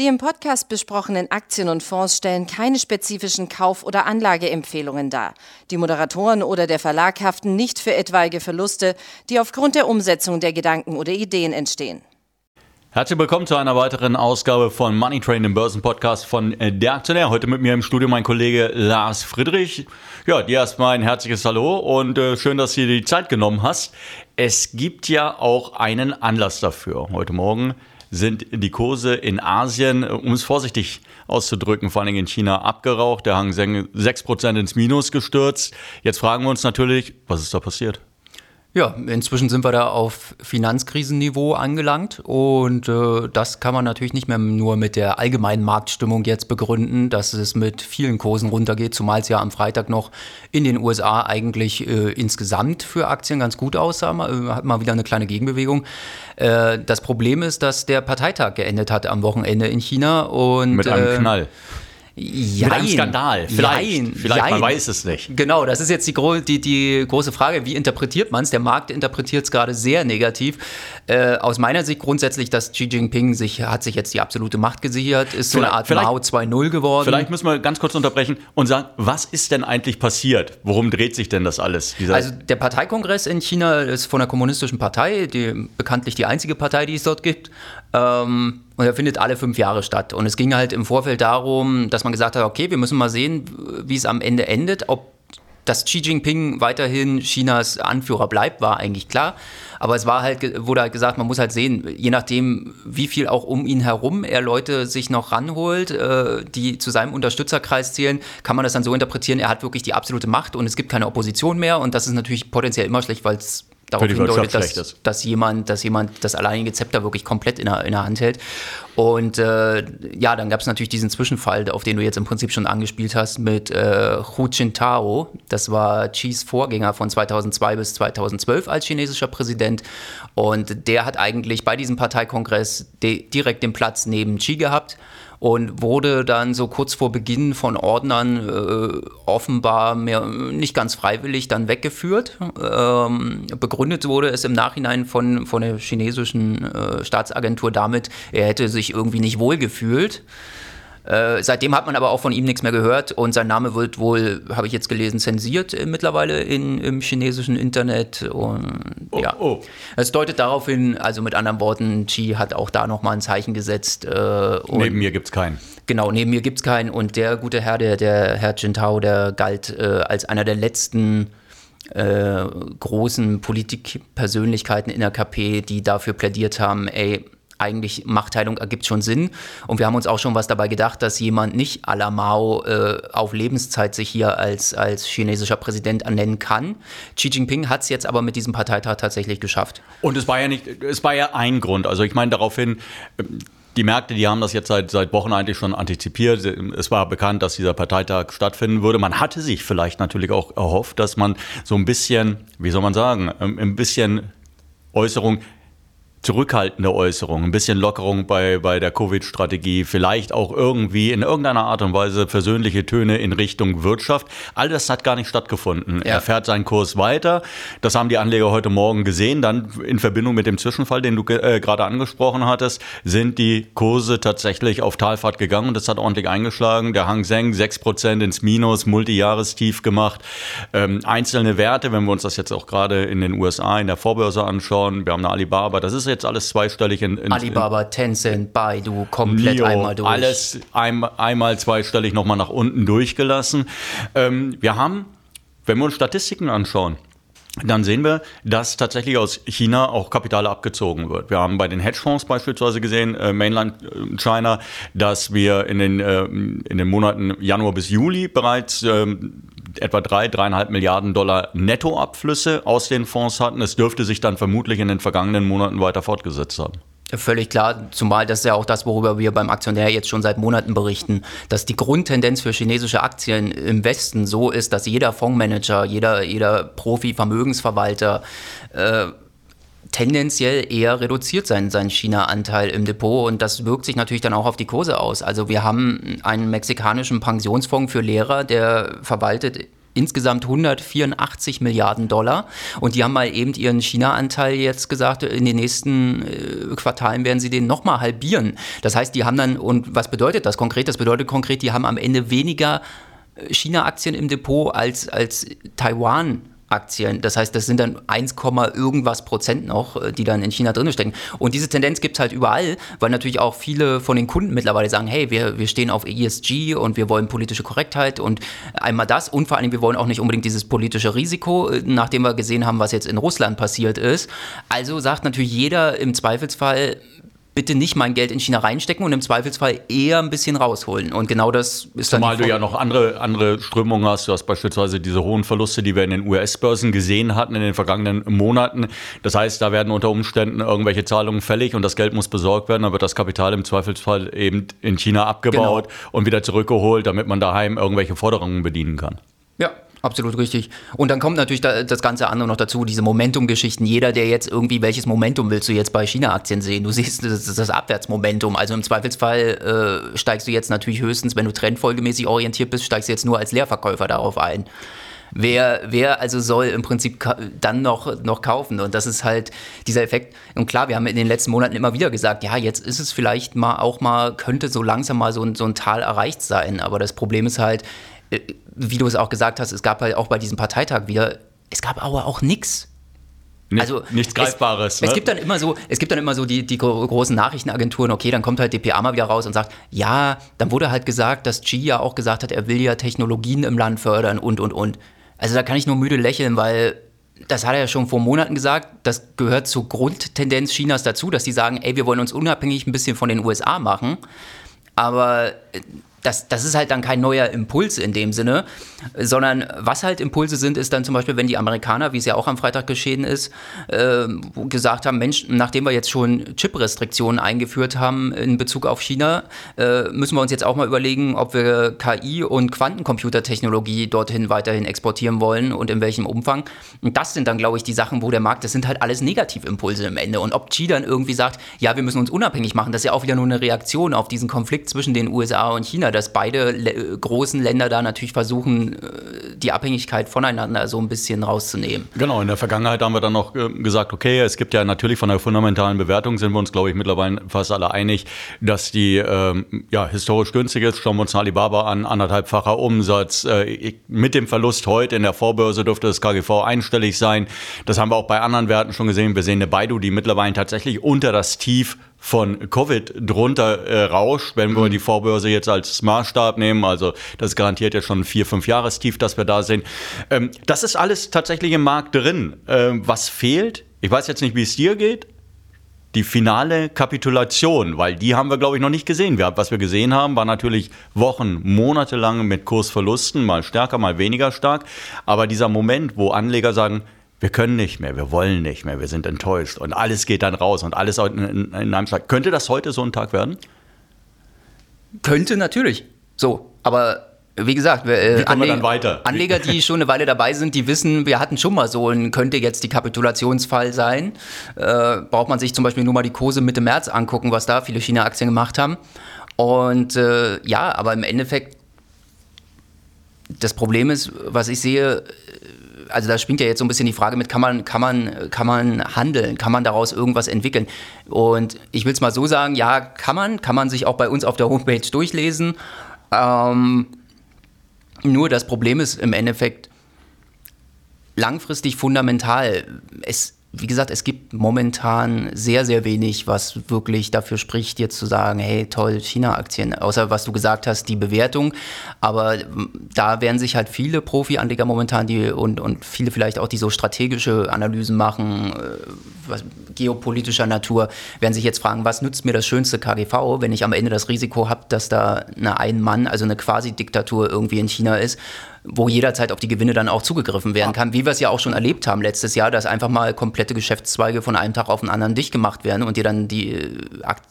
Die im Podcast besprochenen Aktien und Fonds stellen keine spezifischen Kauf- oder Anlageempfehlungen dar. Die Moderatoren oder der Verlag haften nicht für etwaige Verluste, die aufgrund der Umsetzung der Gedanken oder Ideen entstehen. Herzlich willkommen zu einer weiteren Ausgabe von Money Train, dem Börsenpodcast von äh, Der Aktionär. Heute mit mir im Studio mein Kollege Lars Friedrich. Ja, dir erstmal ein herzliches Hallo und äh, schön, dass du dir die Zeit genommen hast. Es gibt ja auch einen Anlass dafür. Heute Morgen sind die Kurse in Asien, um es vorsichtig auszudrücken, vor allem in China abgeraucht. Der Hang 6% ins Minus gestürzt. Jetzt fragen wir uns natürlich, was ist da passiert? Ja, inzwischen sind wir da auf Finanzkrisenniveau angelangt und äh, das kann man natürlich nicht mehr nur mit der allgemeinen Marktstimmung jetzt begründen, dass es mit vielen Kursen runtergeht, zumal es ja am Freitag noch in den USA eigentlich äh, insgesamt für Aktien ganz gut aussah, äh, hat mal wieder eine kleine Gegenbewegung. Äh, das Problem ist, dass der Parteitag geendet hat am Wochenende in China und mit einem äh, Knall. Jein. Mit einem Skandal. Vielleicht. Jein. Vielleicht, Jein. man weiß es nicht. Genau, das ist jetzt die, gro die, die große Frage, wie interpretiert man es? Der Markt interpretiert es gerade sehr negativ. Äh, aus meiner Sicht grundsätzlich, dass Xi Jinping sich, hat sich jetzt die absolute Macht gesichert, ist so eine Art Vielleicht- Mao 2.0 geworden. Vielleicht müssen wir ganz kurz unterbrechen und sagen, was ist denn eigentlich passiert? Worum dreht sich denn das alles? Also der Parteikongress in China ist von der kommunistischen Partei, die bekanntlich die einzige Partei, die es dort gibt. Ähm, und er findet alle fünf Jahre statt. Und es ging halt im Vorfeld darum, dass man gesagt hat, okay, wir müssen mal sehen, wie es am Ende endet. Ob dass Xi Jinping weiterhin Chinas Anführer bleibt, war eigentlich klar. Aber es war halt, wurde halt gesagt, man muss halt sehen, je nachdem, wie viel auch um ihn herum er Leute sich noch ranholt, äh, die zu seinem Unterstützerkreis zählen, kann man das dann so interpretieren, er hat wirklich die absolute Macht und es gibt keine Opposition mehr. Und das ist natürlich potenziell immer schlecht, weil es darauf hindeutet, dass, dass jemand, dass jemand das alleinige Zepter wirklich komplett in der, in der Hand hält. Und äh, ja, dann gab es natürlich diesen Zwischenfall, auf den du jetzt im Prinzip schon angespielt hast, mit äh, Hu Jintao. Das war Xis Vorgänger von 2002 bis 2012 als chinesischer Präsident. Und der hat eigentlich bei diesem Parteikongress de direkt den Platz neben Xi gehabt und wurde dann so kurz vor Beginn von Ordnern äh, offenbar mehr, nicht ganz freiwillig dann weggeführt. Ähm, begründet wurde es im Nachhinein von, von der chinesischen äh, Staatsagentur damit, er hätte sich irgendwie nicht wohl gefühlt. Äh, seitdem hat man aber auch von ihm nichts mehr gehört und sein Name wird wohl, habe ich jetzt gelesen, zensiert äh, mittlerweile in, im chinesischen Internet. Und ja, oh. es deutet darauf hin, also mit anderen Worten, Xi hat auch da nochmal ein Zeichen gesetzt. Äh, Neben mir gibt es keinen. Genau, neben mir gibt es keinen. Und der gute Herr, der, der Herr Jintao, der galt äh, als einer der letzten äh, großen Politikpersönlichkeiten in der KP, die dafür plädiert haben, ey, eigentlich Machtteilung ergibt schon Sinn. Und wir haben uns auch schon was dabei gedacht, dass jemand nicht à la Mao äh, auf Lebenszeit sich hier als, als chinesischer Präsident ernennen kann. Xi Jinping hat es jetzt aber mit diesem Parteitag tatsächlich geschafft. Und es war ja nicht, es war ja ein Grund. Also ich meine daraufhin, ähm, die Märkte, die haben das jetzt seit, seit Wochen eigentlich schon antizipiert. Es war bekannt, dass dieser Parteitag stattfinden würde. Man hatte sich vielleicht natürlich auch erhofft, dass man so ein bisschen, wie soll man sagen, ähm, ein bisschen Äußerung zurückhaltende Äußerungen, ein bisschen Lockerung bei, bei der Covid-Strategie, vielleicht auch irgendwie in irgendeiner Art und Weise versöhnliche Töne in Richtung Wirtschaft. All das hat gar nicht stattgefunden. Ja. Er fährt seinen Kurs weiter. Das haben die Anleger heute Morgen gesehen. Dann in Verbindung mit dem Zwischenfall, den du äh, gerade angesprochen hattest, sind die Kurse tatsächlich auf Talfahrt gegangen und das hat ordentlich eingeschlagen. Der Hang Seng 6% ins Minus, Multijahrestief gemacht. Ähm, einzelne Werte, wenn wir uns das jetzt auch gerade in den USA in der Vorbörse anschauen, wir haben eine Alibaba, das ist jetzt alles zweistellig in, in Alibaba, Tencent, Baidu, komplett Nio, einmal durch. alles ein, einmal zweistellig nochmal nach unten durchgelassen. Ähm, wir haben, wenn wir uns Statistiken anschauen, dann sehen wir, dass tatsächlich aus China auch Kapital abgezogen wird. Wir haben bei den Hedgefonds beispielsweise gesehen, äh, Mainland äh, China, dass wir in den, äh, in den Monaten Januar bis Juli bereits ähm, etwa drei, dreieinhalb Milliarden Dollar Nettoabflüsse aus den Fonds hatten. Es dürfte sich dann vermutlich in den vergangenen Monaten weiter fortgesetzt haben. Völlig klar, zumal das ist ja auch das, worüber wir beim Aktionär jetzt schon seit Monaten berichten, dass die Grundtendenz für chinesische Aktien im Westen so ist, dass jeder Fondsmanager, jeder, jeder Profi-Vermögensverwalter äh, tendenziell eher reduziert sein, sein China-Anteil im Depot und das wirkt sich natürlich dann auch auf die Kurse aus. Also wir haben einen mexikanischen Pensionsfonds für Lehrer, der verwaltet insgesamt 184 Milliarden Dollar. Und die haben mal eben ihren China-Anteil jetzt gesagt, in den nächsten äh, Quartalen werden sie den nochmal halbieren. Das heißt, die haben dann, und was bedeutet das konkret? Das bedeutet konkret, die haben am Ende weniger äh, China-Aktien im Depot als, als Taiwan Aktien. Das heißt, das sind dann 1, irgendwas Prozent noch, äh, die dann in China drin stecken. Und diese Tendenz gibt es halt überall, weil natürlich auch viele von den Kunden mittlerweile sagen, hey, wir, wir stehen auf ESG und wir wollen politische Korrektheit und einmal das und vor allem, wir wollen auch nicht unbedingt dieses politische Risiko, äh, nachdem wir gesehen haben, was jetzt in Russland passiert ist. Also sagt natürlich jeder im Zweifelsfall, bitte nicht mein Geld in China reinstecken und im Zweifelsfall eher ein bisschen rausholen. Und genau das ist dann. Zumal du ja noch andere, andere Strömungen hast. Du hast beispielsweise diese hohen Verluste, die wir in den US-Börsen gesehen hatten in den vergangenen Monaten. Das heißt, da werden unter Umständen irgendwelche Zahlungen fällig und das Geld muss besorgt werden. Da wird das Kapital im Zweifelsfall eben in China abgebaut genau. und wieder zurückgeholt, damit man daheim irgendwelche Forderungen bedienen kann. Ja, Absolut richtig. Und dann kommt natürlich das ganze andere noch dazu, diese Momentum-Geschichten. Jeder, der jetzt irgendwie, welches Momentum willst du jetzt bei China-Aktien sehen? Du siehst das, das Abwärtsmomentum. Also im Zweifelsfall äh, steigst du jetzt natürlich höchstens, wenn du trendfolgemäßig orientiert bist, steigst du jetzt nur als Leerverkäufer darauf ein. Wer, wer also soll im Prinzip dann noch, noch kaufen? Und das ist halt dieser Effekt. Und klar, wir haben in den letzten Monaten immer wieder gesagt, ja, jetzt ist es vielleicht mal auch mal, könnte so langsam mal so, so ein Tal erreicht sein. Aber das Problem ist halt, äh, wie du es auch gesagt hast, es gab halt auch bei diesem Parteitag wieder, es gab aber auch nichts. Nicht, also nichts Greifbares. Es, ne? es, gibt dann immer so, es gibt dann immer so die, die großen Nachrichtenagenturen, okay, dann kommt halt DPA mal wieder raus und sagt, ja, dann wurde halt gesagt, dass Xi ja auch gesagt hat, er will ja Technologien im Land fördern und und und. Also da kann ich nur müde lächeln, weil das hat er ja schon vor Monaten gesagt, das gehört zur Grundtendenz Chinas dazu, dass sie sagen, ey, wir wollen uns unabhängig ein bisschen von den USA machen. Aber das, das ist halt dann kein neuer Impuls in dem Sinne, sondern was halt Impulse sind, ist dann zum Beispiel, wenn die Amerikaner, wie es ja auch am Freitag geschehen ist, äh, gesagt haben, Mensch, nachdem wir jetzt schon Chip-Restriktionen eingeführt haben in Bezug auf China, äh, müssen wir uns jetzt auch mal überlegen, ob wir KI und Quantencomputertechnologie dorthin weiterhin exportieren wollen und in welchem Umfang. Und das sind dann, glaube ich, die Sachen, wo der Markt, das sind halt alles Negativimpulse im Ende. Und ob Xi dann irgendwie sagt, ja, wir müssen uns unabhängig machen, das ist ja auch wieder nur eine Reaktion auf diesen Konflikt zwischen den USA und China dass beide le großen Länder da natürlich versuchen, äh, die Abhängigkeit voneinander so ein bisschen rauszunehmen. Genau, in der Vergangenheit haben wir dann noch äh, gesagt, okay, es gibt ja natürlich von der fundamentalen Bewertung sind wir uns, glaube ich, mittlerweile fast alle einig, dass die ähm, ja, historisch günstig ist. Schauen wir uns Alibaba an, anderthalbfacher Umsatz. Äh, mit dem Verlust heute in der Vorbörse dürfte das KGV einstellig sein. Das haben wir auch bei anderen Werten schon gesehen. Wir sehen eine Baidu, die mittlerweile tatsächlich unter das Tief von Covid drunter äh, rauscht, wenn wir mhm. die Vorbörse jetzt als Maßstab nehmen. Also das garantiert ja schon vier, fünf Jahrestief, das wir da sehen. Ähm, das ist alles tatsächlich im Markt drin. Ähm, was fehlt? Ich weiß jetzt nicht, wie es dir geht. Die finale Kapitulation, weil die haben wir, glaube ich, noch nicht gesehen. Wir, was wir gesehen haben, war natürlich Wochen, Monate lang mit Kursverlusten, mal stärker, mal weniger stark. Aber dieser Moment, wo Anleger sagen, wir können nicht mehr, wir wollen nicht mehr, wir sind enttäuscht und alles geht dann raus und alles in, in, in einem Schlag. Könnte das heute so ein Tag werden? Könnte natürlich. So, aber wie gesagt, äh, Wie wir weiter? Anleger, die schon eine Weile dabei sind, die wissen, wir hatten schon mal so ein, könnte jetzt die Kapitulationsfall sein. Äh, braucht man sich zum Beispiel nur mal die Kurse Mitte März angucken, was da viele China-Aktien gemacht haben. Und äh, ja, aber im Endeffekt, das Problem ist, was ich sehe, also da springt ja jetzt so ein bisschen die Frage mit, kann man, kann man, kann man handeln, kann man daraus irgendwas entwickeln? Und ich will es mal so sagen, ja, kann man, kann man sich auch bei uns auf der Homepage durchlesen. Ähm, nur das Problem ist im Endeffekt langfristig fundamental. Es wie gesagt, es gibt momentan sehr, sehr wenig, was wirklich dafür spricht, jetzt zu sagen, hey, toll, China-Aktien. Außer was du gesagt hast, die Bewertung. Aber da werden sich halt viele Profi-Anleger momentan die und, und viele vielleicht auch, die so strategische Analysen machen, äh, was, geopolitischer Natur, werden sich jetzt fragen, was nützt mir das schönste KGV, wenn ich am Ende das Risiko habe, dass da eine Ein-Mann, also eine Quasi-Diktatur irgendwie in China ist wo jederzeit auf die Gewinne dann auch zugegriffen werden kann, wie wir es ja auch schon erlebt haben letztes Jahr, dass einfach mal komplette Geschäftszweige von einem Tag auf den anderen dicht gemacht werden und dir dann die äh,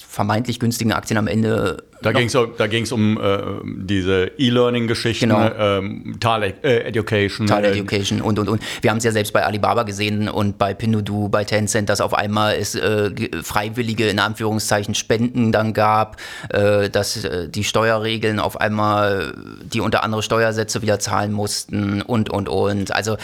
vermeintlich günstigen Aktien am Ende Da ging es da ging's um äh, diese E-Learning-Geschichten, Genau. ähm, Tal äh, Education. Tal äh, und, und, und. Wir haben es ja selbst bei Alibaba gesehen und bei Pinduoduo, bei Tencent, dass auf einmal es äh, ge- freiwillige, in Anführungszeichen, Spenden dann gab, äh, dass die Steuerregeln auf einmal, die unter andere Steuersätze wieder zahlen mussten und, und, und. Also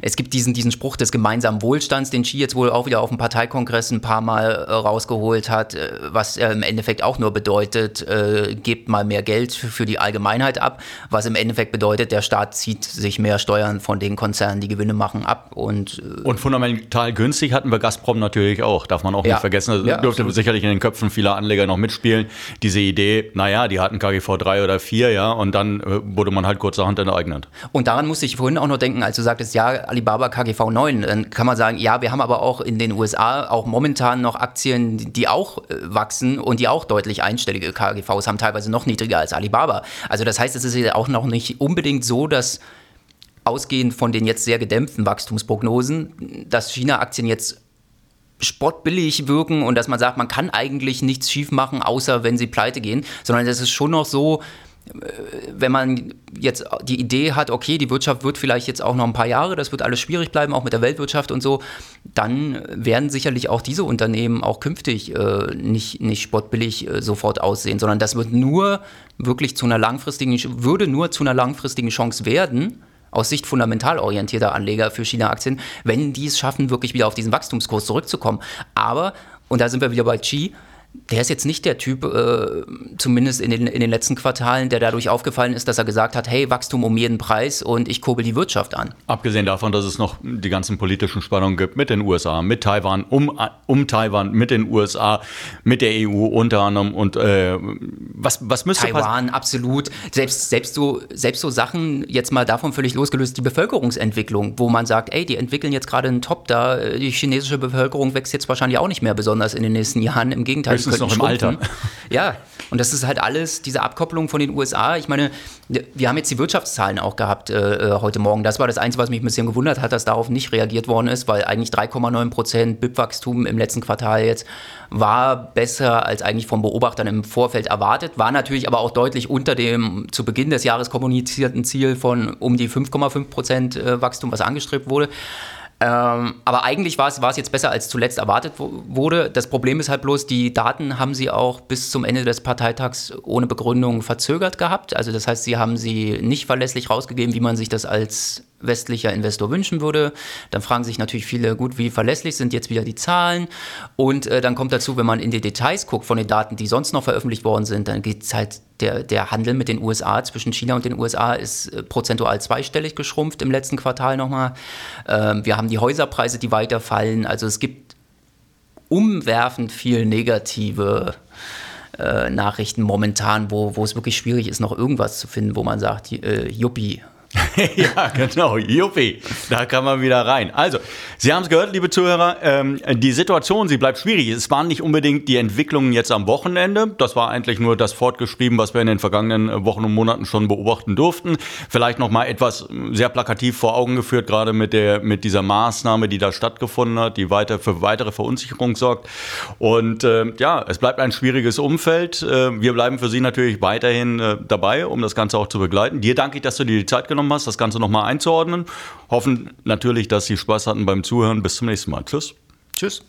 es gibt diesen, diesen Spruch des gemeinsamen Wohlstands, den Xi jetzt wohl auch wieder auf dem Parteikongress ein paar Mal rausgeholt hat, was im Endeffekt auch nur bedeutet, äh, gebt mal mehr Geld für, die Allgemeinheit ab, was im Endeffekt bedeutet, der Staat zieht sich mehr Steuern von den Konzernen, die Gewinne machen, ab und äh, Und fundamental günstig hatten wir Gazprom natürlich auch, darf man auch Ja. nicht vergessen. Das Ja, dürfte absolut. sicherlich in den Köpfen vieler Anleger noch mitspielen. Diese Idee, naja, die hatten KGV 3 oder 4, ja, und dann äh, wurde man halt kurzerhand enteignet. Und daran musste ich vorhin auch noch denken, als du sagtest, ja, Alibaba KGV 9, dann kann man sagen, ja, wir haben aber auch in den USA auch momentan noch Aktien, die- die auch äh, wachsen und die auch deutlich einstellige KGVs haben, teilweise noch niedriger als Alibaba. Also das heißt, es ist ja auch noch nicht unbedingt so, dass ausgehend von den jetzt sehr gedämpften Wachstumsprognosen, dass China-Aktien jetzt spottbillig wirken und dass man sagt, man kann eigentlich nichts schief machen, außer wenn sie pleite gehen, sondern es ist schon noch so, wenn man jetzt die Idee hat, okay, die Wirtschaft wird vielleicht jetzt auch noch ein paar Jahre, das wird alles schwierig bleiben, auch mit der Weltwirtschaft und so, dann werden sicherlich auch diese Unternehmen auch künftig äh, nicht, nicht spottbillig äh, sofort aussehen, sondern das wird nur wirklich zu einer langfristigen, würde nur zu einer langfristigen Chance werden, aus Sicht fundamental orientierter Anleger für China-Aktien, wenn die es schaffen, wirklich wieder auf diesen Wachstumskurs zurückzukommen. Aber, und da sind wir wieder bei Qi, der ist jetzt nicht der Typ, äh, zumindest in den, in den letzten Quartalen, der dadurch aufgefallen ist, dass er gesagt hat, hey, Wachstum um jeden Preis und ich kurbel die Wirtschaft an. Abgesehen davon, dass es noch die ganzen politischen Spannungen gibt mit den USA, mit Taiwan, um, um Taiwan, mit den USA, mit der EU unter anderem. Und äh, was, was müsste? Taiwan, absolut. Selbst, selbst, so, selbst so Sachen, jetzt mal davon völlig losgelöst, die Bevölkerungsentwicklung, wo man sagt, ey, die entwickeln jetzt gerade einen Top da, die chinesische Bevölkerung wächst jetzt wahrscheinlich auch nicht mehr besonders in den nächsten Jahren. Im Gegenteil, könnten noch im schrumpfen. Alter. Ja, und das ist halt alles, diese Abkopplung von den USA. Ich meine, wir haben jetzt die Wirtschaftszahlen auch gehabt äh, heute Morgen. Das war das Einzige, was mich ein bisschen gewundert hat, dass darauf nicht reagiert worden ist, weil eigentlich 3,9 Prozent BIP-Wachstum im letzten Quartal jetzt war besser als eigentlich von Beobachtern im Vorfeld erwartet, war natürlich aber auch deutlich unter dem zu Beginn des Jahres kommunizierten Ziel von um die 5,5 Prozent äh, Wachstum, was angestrebt wurde. Ähm, aber eigentlich war es, jetzt besser als zuletzt erwartet wurde. Das Problem ist halt bloß, die Daten haben sie auch bis zum Ende des Parteitags ohne Begründung verzögert gehabt. Also das heißt, sie haben sie nicht verlässlich rausgegeben, wie man sich das als westlicher Investor wünschen würde. Dann fragen sich natürlich viele, gut, wie verlässlich sind jetzt wieder die Zahlen? Und äh, dann kommt dazu, wenn man in die Details guckt von den Daten, die sonst noch veröffentlicht worden sind, dann geht es halt, der, der Handel mit den USA, zwischen China und den USA ist äh, prozentual zweistellig geschrumpft im letzten Quartal nochmal. Ähm, wir haben die Häuserpreise, die weiter fallen. Also es gibt umwerfend viel negative äh, Nachrichten momentan, wo, wo es wirklich schwierig ist, noch irgendwas zu finden, wo man sagt, äh, Juppie. ja, genau. Juppie. Da kann man wieder rein. Also, Sie haben es gehört, liebe Zuhörer. Ähm, die Situation, sie bleibt schwierig. Es waren nicht unbedingt die Entwicklungen jetzt am Wochenende. Das war eigentlich nur das fortgeschrieben, was wir in den vergangenen Wochen und Monaten schon beobachten durften. Vielleicht noch mal etwas sehr plakativ vor Augen geführt, gerade mit der, mit dieser Maßnahme, die da stattgefunden hat, die weiter für weitere Verunsicherung sorgt. Und äh, ja, es bleibt ein schwieriges Umfeld. Äh, wir bleiben für Sie natürlich weiterhin äh, dabei, um das Ganze auch zu begleiten. Dir danke ich, dass du dir die Zeit genommen hast, das Ganze nochmal einzuordnen. Hoffen natürlich, dass Sie Spaß hatten beim Zuhören. Bis zum nächsten Mal. Tschüss. Tschüss.